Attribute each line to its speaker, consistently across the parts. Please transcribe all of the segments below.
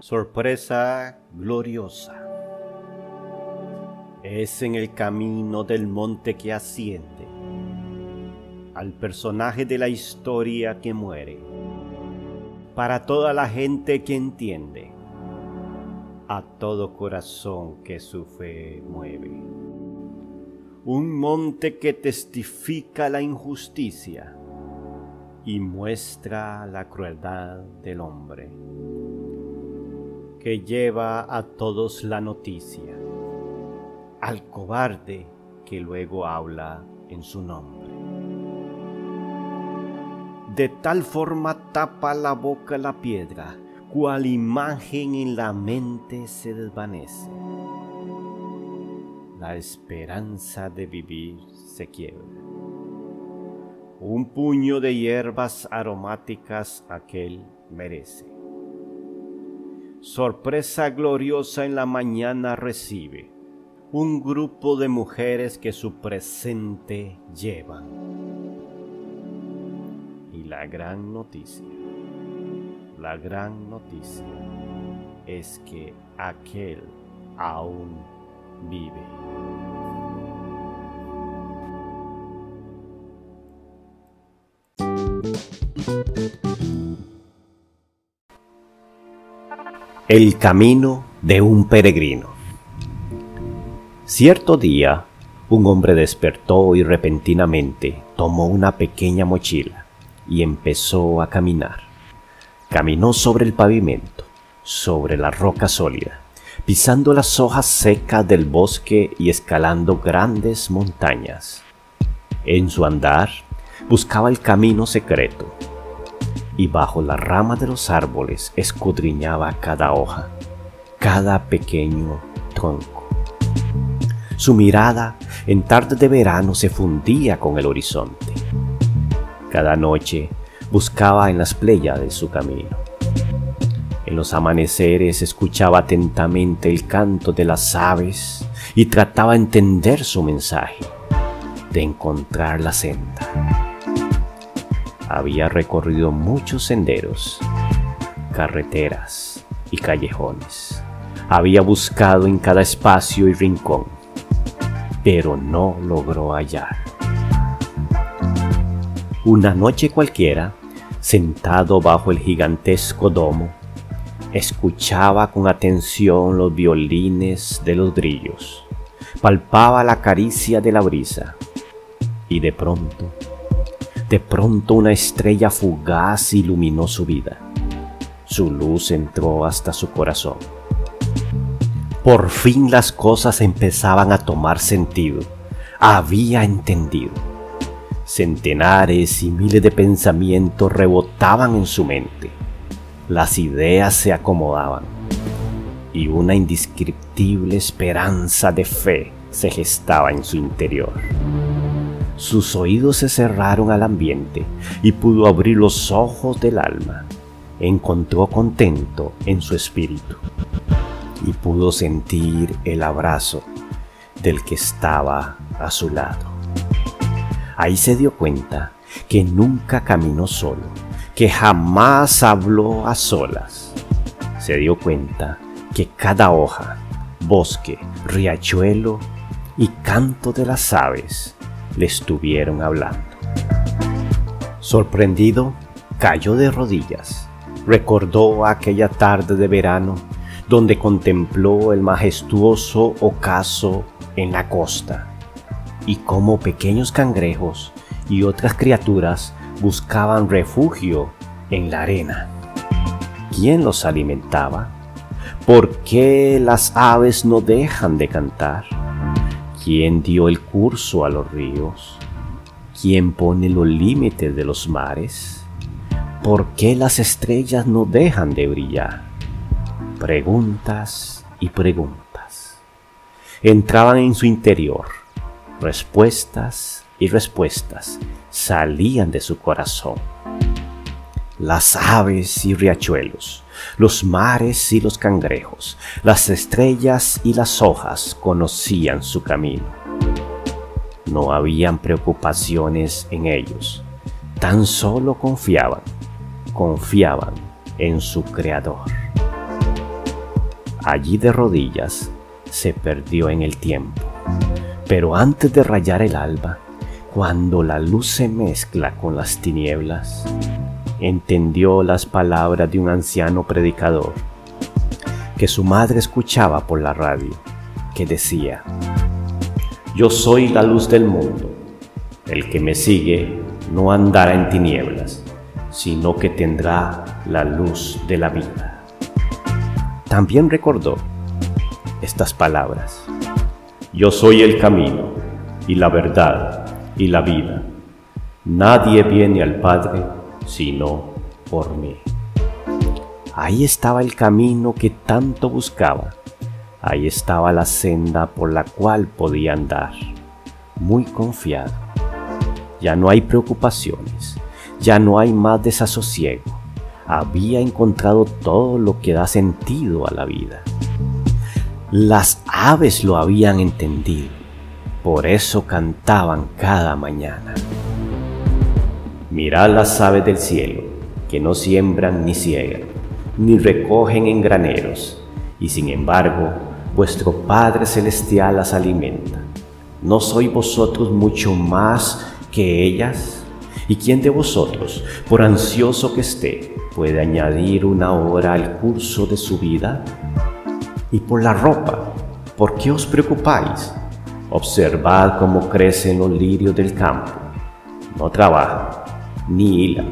Speaker 1: Sorpresa gloriosa. Es en el camino del monte que asciende al personaje de la historia que muere. Para toda la gente que entiende, a todo corazón que su fe mueve. Un monte que testifica la injusticia y muestra la crueldad del hombre que lleva a todos la noticia, al cobarde que luego habla en su nombre. De tal forma tapa la boca la piedra, cual imagen en la mente se desvanece. La esperanza de vivir se quiebra. Un puño de hierbas aromáticas aquel merece sorpresa gloriosa en la mañana recibe un grupo de mujeres que su presente llevan. Y la gran noticia, la gran noticia es que aquel aún vive. El camino de un peregrino. Cierto día, un hombre despertó y repentinamente tomó una pequeña mochila y empezó a caminar. Caminó sobre el pavimento, sobre la roca sólida, pisando las hojas secas del bosque y escalando grandes montañas. En su andar, buscaba el camino secreto y bajo la rama de los árboles escudriñaba cada hoja, cada pequeño tronco. Su mirada en tarde de verano se fundía con el horizonte. Cada noche buscaba en las playas de su camino. En los amaneceres escuchaba atentamente el canto de las aves y trataba de entender su mensaje, de encontrar la senda había recorrido muchos senderos, carreteras y callejones. Había buscado en cada espacio y rincón, pero no logró hallar. Una noche cualquiera, sentado bajo el gigantesco domo, escuchaba con atención los violines de los grillos, palpaba la caricia de la brisa y de pronto de pronto una estrella fugaz iluminó su vida. Su luz entró hasta su corazón. Por fin las cosas empezaban a tomar sentido. Había entendido. Centenares y miles de pensamientos rebotaban en su mente. Las ideas se acomodaban y una indescriptible esperanza de fe se gestaba en su interior. Sus oídos se cerraron al ambiente y pudo abrir los ojos del alma. Encontró contento en su espíritu y pudo sentir el abrazo del que estaba a su lado. Ahí se dio cuenta que nunca caminó solo, que jamás habló a solas. Se dio cuenta que cada hoja, bosque, riachuelo y canto de las aves le estuvieron hablando. Sorprendido, cayó de rodillas. Recordó aquella tarde de verano donde contempló el majestuoso ocaso en la costa y cómo pequeños cangrejos y otras criaturas buscaban refugio en la arena. ¿Quién los alimentaba? ¿Por qué las aves no dejan de cantar? ¿Quién dio el curso a los ríos? ¿Quién pone los límites de los mares? ¿Por qué las estrellas no dejan de brillar? Preguntas y preguntas. Entraban en su interior. Respuestas y respuestas salían de su corazón. Las aves y riachuelos los mares y los cangrejos, las estrellas y las hojas conocían su camino. No habían preocupaciones en ellos, tan solo confiaban, confiaban en su Creador. Allí de rodillas se perdió en el tiempo. Pero antes de rayar el alba, cuando la luz se mezcla con las tinieblas, entendió las palabras de un anciano predicador que su madre escuchaba por la radio, que decía, Yo soy la luz del mundo, el que me sigue no andará en tinieblas, sino que tendrá la luz de la vida. También recordó estas palabras, Yo soy el camino y la verdad y la vida. Nadie viene al Padre sino por mí. Ahí estaba el camino que tanto buscaba. Ahí estaba la senda por la cual podía andar, muy confiado. Ya no hay preocupaciones, ya no hay más desasosiego. Había encontrado todo lo que da sentido a la vida. Las aves lo habían entendido, por eso cantaban cada mañana. Mirad las aves del cielo, que no siembran ni ciegan, ni recogen en graneros, y sin embargo vuestro Padre Celestial las alimenta. ¿No sois vosotros mucho más que ellas? ¿Y quién de vosotros, por ansioso que esté, puede añadir una hora al curso de su vida? Y por la ropa, ¿por qué os preocupáis? Observad cómo crecen los lirios del campo. No trabajan ni hila.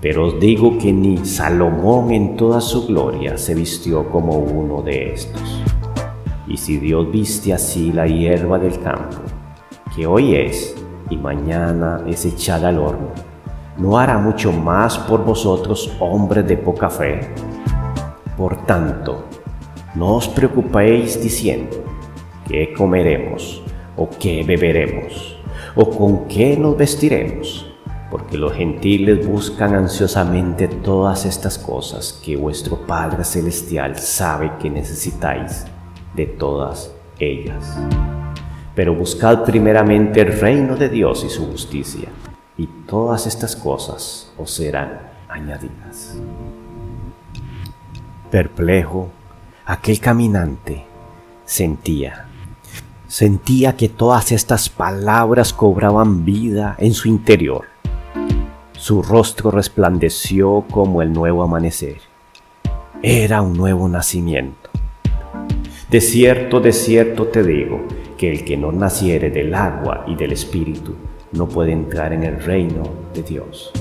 Speaker 1: Pero os digo que ni Salomón en toda su gloria se vistió como uno de estos. Y si Dios viste así la hierba del campo, que hoy es y mañana es echada al horno, ¿no hará mucho más por vosotros, hombres de poca fe? Por tanto, no os preocupéis diciendo, ¿qué comeremos? ¿O qué beberemos? ¿O con qué nos vestiremos? Porque los gentiles buscan ansiosamente todas estas cosas que vuestro Padre Celestial sabe que necesitáis de todas ellas. Pero buscad primeramente el reino de Dios y su justicia, y todas estas cosas os serán añadidas. Perplejo, aquel caminante sentía, sentía que todas estas palabras cobraban vida en su interior su rostro resplandeció como el nuevo amanecer. Era un nuevo nacimiento. De cierto, de cierto te digo, que el que no naciere del agua y del espíritu no puede entrar en el reino de Dios.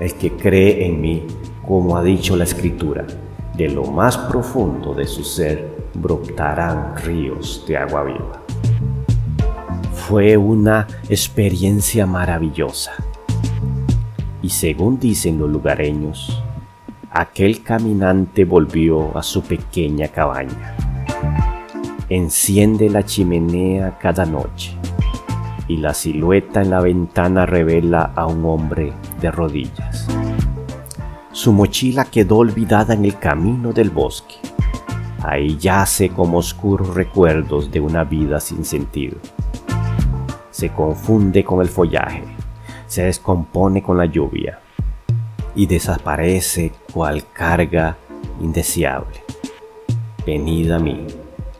Speaker 1: El que cree en mí, como ha dicho la escritura, de lo más profundo de su ser brotarán ríos de agua viva. Fue una experiencia maravillosa y según dicen los lugareños, aquel caminante volvió a su pequeña cabaña. Enciende la chimenea cada noche y la silueta en la ventana revela a un hombre de rodillas. Su mochila quedó olvidada en el camino del bosque. Ahí yace como oscuros recuerdos de una vida sin sentido. Se confunde con el follaje se descompone con la lluvia y desaparece cual carga indeseable. Venid a mí,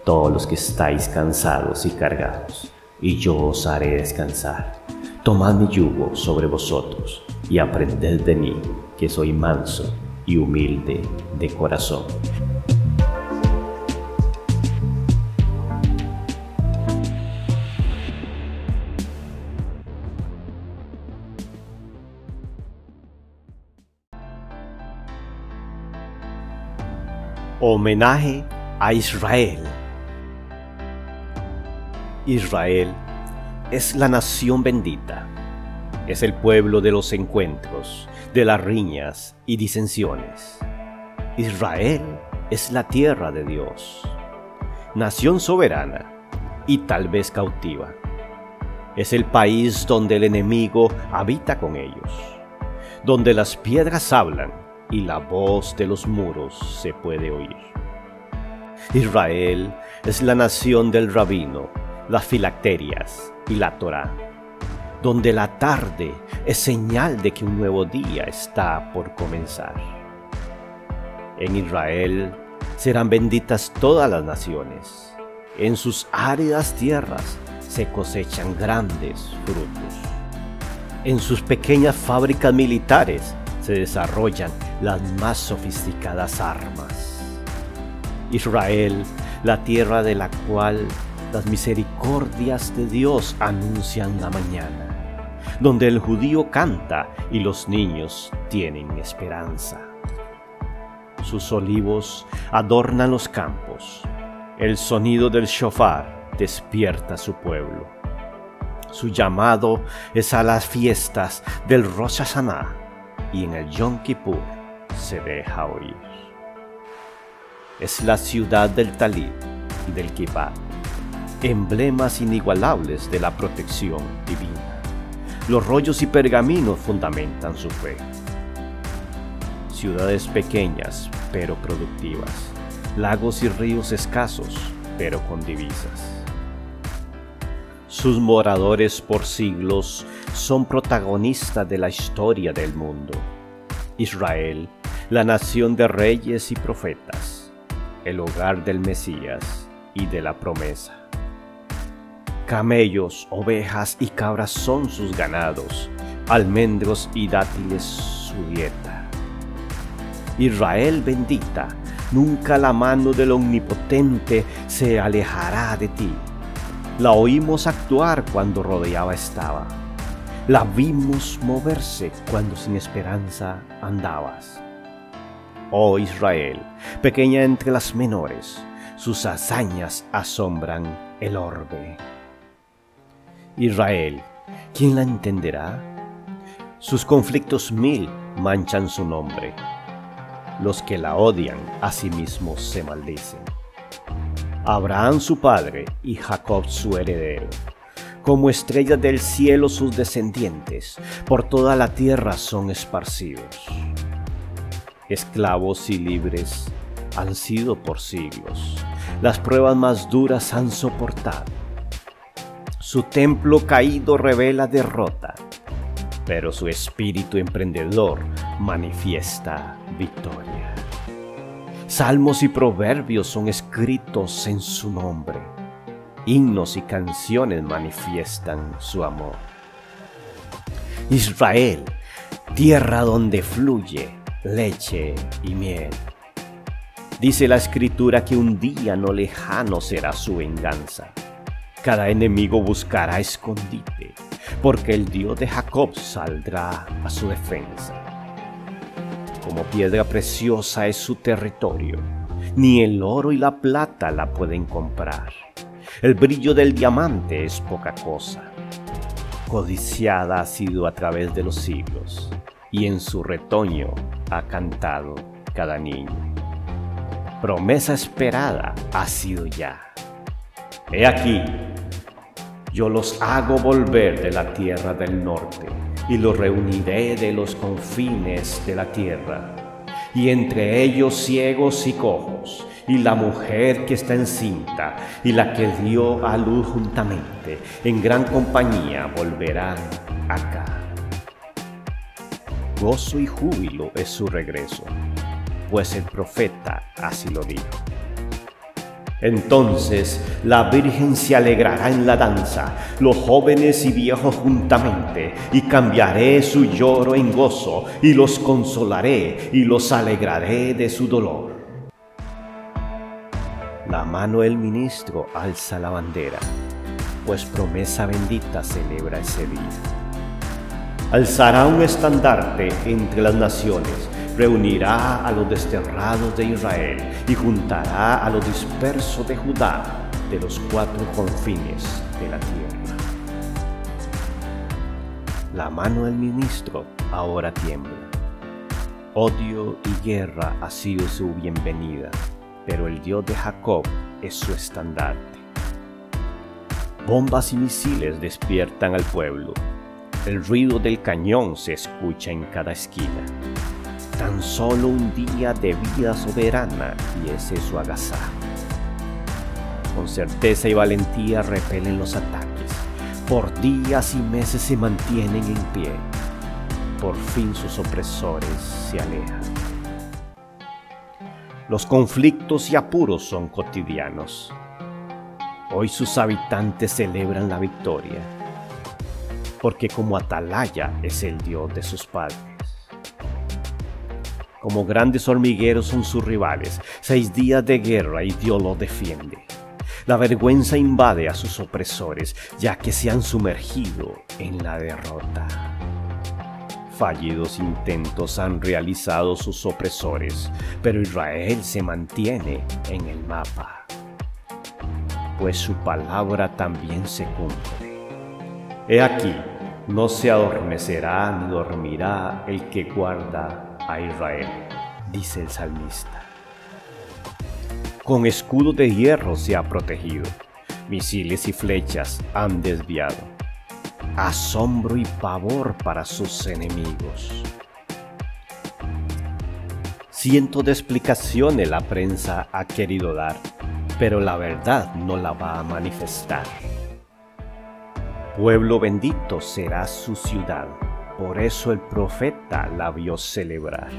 Speaker 1: todos los que estáis cansados y cargados, y yo os haré descansar. Tomad mi yugo sobre vosotros y aprended de mí, que soy manso y humilde de corazón Homenaje a Israel. Israel es la nación bendita. Es el pueblo de los encuentros, de las riñas y disensiones. Israel es la tierra de Dios. Nación soberana y tal vez cautiva. Es el país donde el enemigo habita con ellos, donde las piedras hablan y la voz de los muros se puede oír. Israel es la nación del rabino, las filacterias y la Torá, donde la tarde es señal de que un nuevo día está por comenzar. En Israel serán benditas todas las naciones. En sus áridas tierras se cosechan grandes frutos. En sus pequeñas fábricas militares se desarrollan las más sofisticadas armas. Israel, la tierra de la cual las misericordias de Dios anuncian la mañana, donde el judío canta y los niños tienen esperanza. Sus olivos adornan los campos, el sonido del shofar despierta su pueblo. Su llamado es a las fiestas del Rosh Hashanah y en el Yom Kippur se deja oír. Es la ciudad del Talib y del Kibbutz, emblemas inigualables de la protección divina. Los rollos y pergaminos fundamentan su fe. Ciudades pequeñas pero productivas, lagos y ríos escasos pero con divisas. Sus moradores por siglos son protagonistas de la historia del mundo. Israel, la nación de reyes y profetas, el hogar del Mesías y de la promesa. Camellos, ovejas y cabras son sus ganados, almendros y dátiles su dieta. Israel bendita, nunca la mano del Omnipotente se alejará de ti. La oímos actuar cuando rodeaba estaba la vimos moverse cuando sin esperanza andabas. Oh Israel, pequeña entre las menores, sus hazañas asombran el orbe. Israel, ¿quién la entenderá? Sus conflictos mil manchan su nombre. Los que la odian a sí mismos se maldicen. Abraham su padre y Jacob su heredero como estrellas del cielo sus descendientes, por toda la tierra son esparcidos. Esclavos y libres han sido por siglos, las pruebas más duras han soportado. Su templo caído revela derrota, pero su espíritu emprendedor manifiesta victoria. Salmos y proverbios son escritos en su nombre himnos y canciones manifiestan su amor. Israel, tierra donde fluye leche y miel. Dice la escritura que un día no lejano será su venganza. Cada enemigo buscará escondite, porque el Dios de Jacob saldrá a su defensa. Como piedra preciosa es su territorio, ni el oro y la plata la pueden comprar. El brillo del diamante es poca cosa. Codiciada ha sido a través de los siglos, y en su retoño ha cantado cada niño. Promesa esperada ha sido ya. He aquí, yo los hago volver de la tierra del norte, y los reuniré de los confines de la tierra, y entre ellos ciegos y cojos, y la mujer que está encinta y la que dio a luz juntamente, en gran compañía volverán acá. Gozo y júbilo es su regreso, pues el profeta así lo dijo. Entonces la Virgen se alegrará en la danza, los jóvenes y viejos juntamente, y cambiaré su lloro en gozo, y los consolaré, y los alegraré de su dolor. La mano del ministro alza la bandera, pues promesa bendita celebra ese día. Alzará un estandarte entre las naciones, reunirá a los desterrados de Israel y juntará a los dispersos de Judá de los cuatro confines de la tierra. La mano del ministro ahora tiembla. Odio y guerra ha sido su bienvenida pero el Dios de Jacob es su estandarte. Bombas y misiles despiertan al pueblo. El ruido del cañón se escucha en cada esquina. Tan solo un día de vida soberana y ese es su agasajo. Con certeza y valentía repelen los ataques. Por días y meses se mantienen en pie. Por fin sus opresores se alejan. Los conflictos y apuros son cotidianos. Hoy sus habitantes celebran la victoria, porque como atalaya es el Dios de sus padres. Como grandes hormigueros son sus rivales, seis días de guerra y Dios los defiende. La vergüenza invade a sus opresores, ya que se han sumergido en la derrota. Fallidos intentos han realizado sus opresores, pero Israel se mantiene en el mapa, pues su palabra también se cumple. He aquí, no se adormecerá ni dormirá el que guarda a Israel, dice el salmista. Con escudo de hierro se ha protegido, misiles y flechas han desviado asombro y pavor para sus enemigos. Cientos de explicaciones la prensa ha querido dar, pero la verdad no la va a manifestar. Pueblo bendito será su ciudad, por eso el profeta la vio celebrar,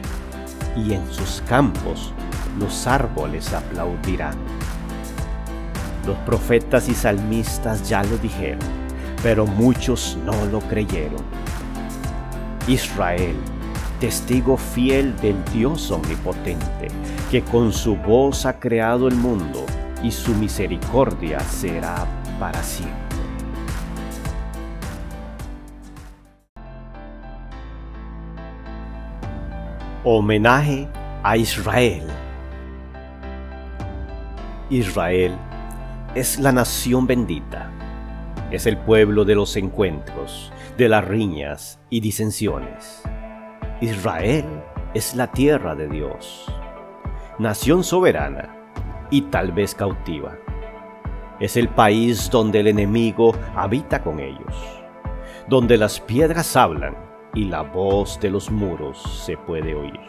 Speaker 1: y en sus campos los árboles aplaudirán. Los profetas y salmistas ya lo dijeron, pero muchos no lo creyeron. Israel, testigo fiel del Dios omnipotente, que con su voz ha creado el mundo y su misericordia será para siempre. Homenaje a Israel. Israel es la nación bendita es el pueblo de los encuentros, de las riñas y disensiones. Israel es la tierra de Dios, nación soberana y tal vez cautiva. Es el país donde el enemigo habita con ellos, donde las piedras hablan y la voz de los muros se puede oír.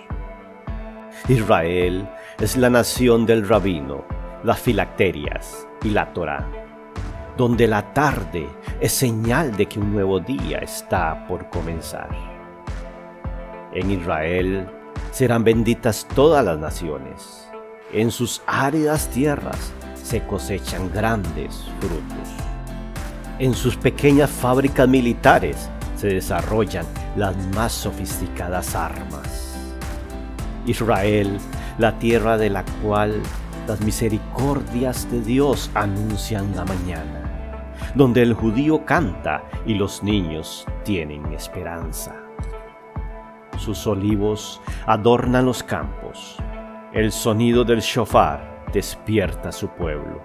Speaker 1: Israel es la nación del rabino, las filacterias y la Torá donde la tarde es señal de que un nuevo día está por comenzar. En Israel serán benditas todas las naciones. En sus áridas tierras se cosechan grandes frutos. En sus pequeñas fábricas militares se desarrollan las más sofisticadas armas. Israel, la tierra de la cual las misericordias de Dios anuncian la mañana donde el judío canta y los niños tienen esperanza. Sus olivos adornan los campos. El sonido del shofar despierta su pueblo.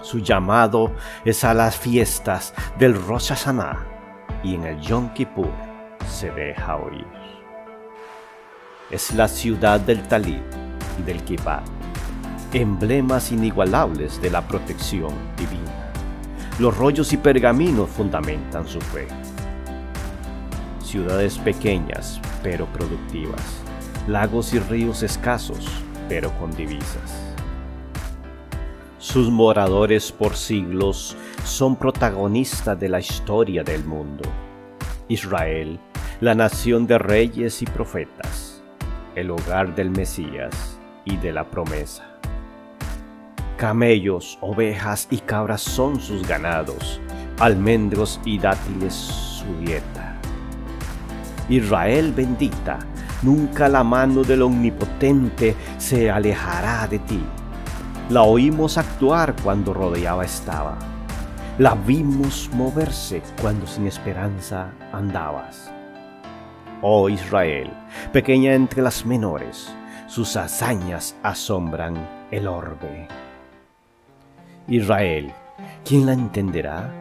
Speaker 1: Su llamado es a las fiestas del Rosh Hashanah y en el Yom Kippur se deja oír. Es la ciudad del Talib y del Kippah, emblemas inigualables de la protección divina. Los rollos y pergaminos fundamentan su fe. Ciudades pequeñas pero productivas. Lagos y ríos escasos pero con divisas. Sus moradores por siglos son protagonistas de la historia del mundo. Israel, la nación de reyes y profetas, el hogar del Mesías y de la promesa. Camellos, ovejas y cabras son sus ganados, almendros y dátiles su dieta. Israel bendita, nunca la mano del Omnipotente se alejará de ti. La oímos actuar cuando rodeaba estaba. La vimos moverse cuando sin esperanza andabas. Oh Israel, pequeña entre las menores, sus hazañas asombran el orbe. Israel, ¿quién la entenderá?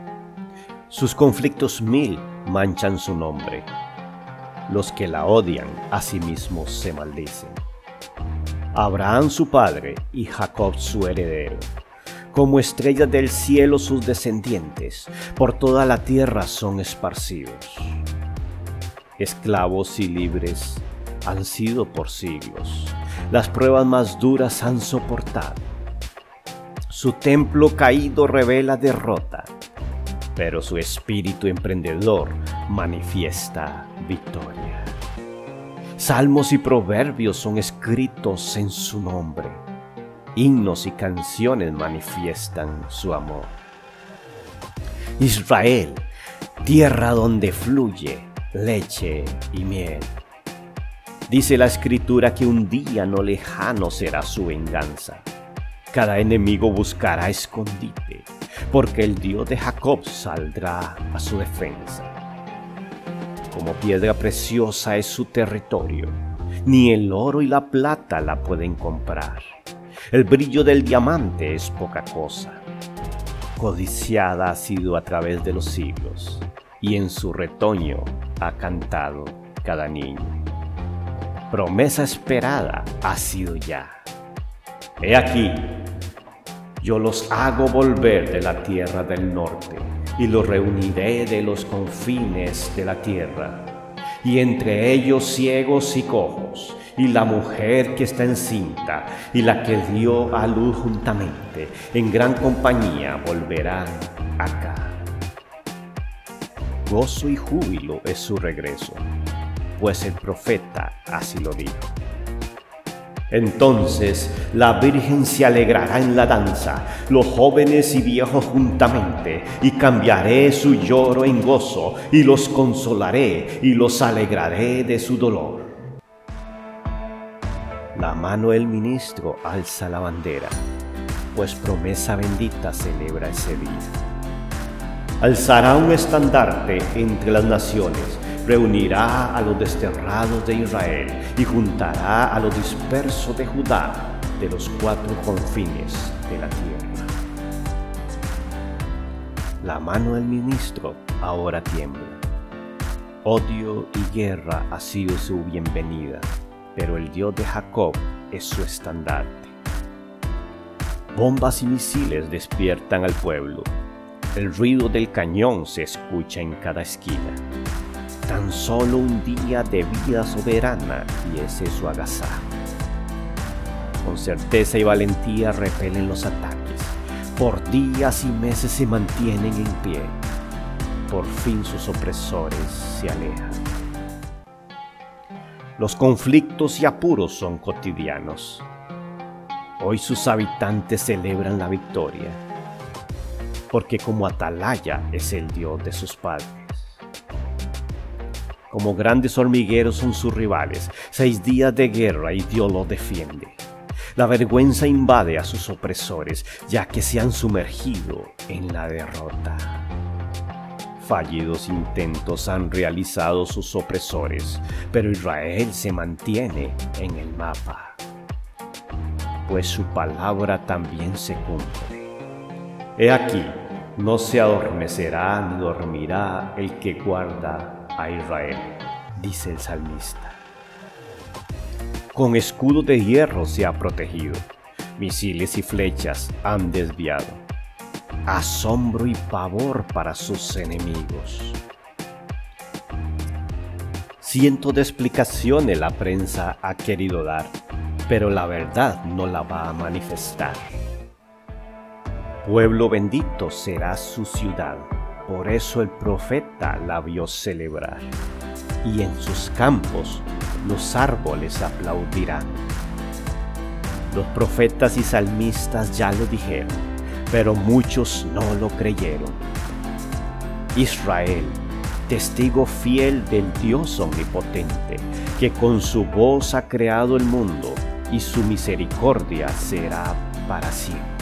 Speaker 1: Sus conflictos mil manchan su nombre. Los que la odian a sí mismos se maldicen. Abraham su padre y Jacob su heredero. Como estrellas del cielo sus descendientes, por toda la tierra son esparcidos. Esclavos y libres han sido por siglos. Las pruebas más duras han soportado su templo caído revela derrota, pero su espíritu emprendedor manifiesta victoria. Salmos y proverbios son escritos en su nombre. Himnos y canciones manifiestan su amor. Israel, tierra donde fluye leche y miel. Dice la escritura que un día no lejano será su venganza. Cada enemigo buscará escondite, porque el Dios de Jacob saldrá a su defensa. Como piedra preciosa es su territorio, ni el oro y la plata la pueden comprar. El brillo del diamante es poca cosa. Codiciada ha sido a través de los siglos, y en su retoño ha cantado cada niño promesa esperada ha sido ya. He aquí, yo los hago volver de la tierra del norte y los reuniré de los confines de la tierra, y entre ellos ciegos y cojos, y la mujer que está encinta, y la que dio a luz juntamente, en gran compañía volverán acá. Gozo y júbilo es su regreso pues el profeta así lo dijo. Entonces la Virgen se alegrará en la danza, los jóvenes y viejos juntamente, y cambiaré su lloro en gozo, y los consolaré, y los alegraré de su dolor. La mano del ministro alza la bandera, pues promesa bendita celebra ese día. Alzará un estandarte entre las naciones, reunirá a los desterrados de Israel y juntará a los dispersos de Judá de los cuatro confines de la tierra. La mano del ministro ahora tiembla. Odio y guerra ha sido su bienvenida, pero el Dios de Jacob es su estandarte. Bombas y misiles despiertan al pueblo. El ruido del cañón se escucha en cada esquina tan solo un día de vida soberana y ese es su agasajo. Con certeza y valentía repelen los ataques. Por días y meses se mantienen en pie. Por fin sus opresores se alejan. Los conflictos y apuros son cotidianos. Hoy sus habitantes celebran la victoria, porque como atalaya es el Dios de sus padres. Como grandes hormigueros son sus rivales. Seis días de guerra y Dios los defiende. La vergüenza invade a sus opresores, ya que se han sumergido en la derrota. Fallidos intentos han realizado sus opresores, pero Israel se mantiene en el mapa, pues su palabra también se cumple. He aquí, no se adormecerá ni dormirá el que guarda a Israel, dice el salmista. Con escudo de hierro se ha protegido, misiles y flechas han desviado. Asombro y pavor para sus enemigos. Ciento de explicaciones la prensa ha querido dar, pero la verdad no la va a manifestar. Pueblo bendito será su ciudad por eso el profeta la vio celebrar, y en sus campos los árboles aplaudirán. Los profetas y salmistas ya lo dijeron, pero muchos no lo creyeron. Israel, testigo fiel del Dios omnipotente, que con su voz ha creado el mundo, y su misericordia será para siempre.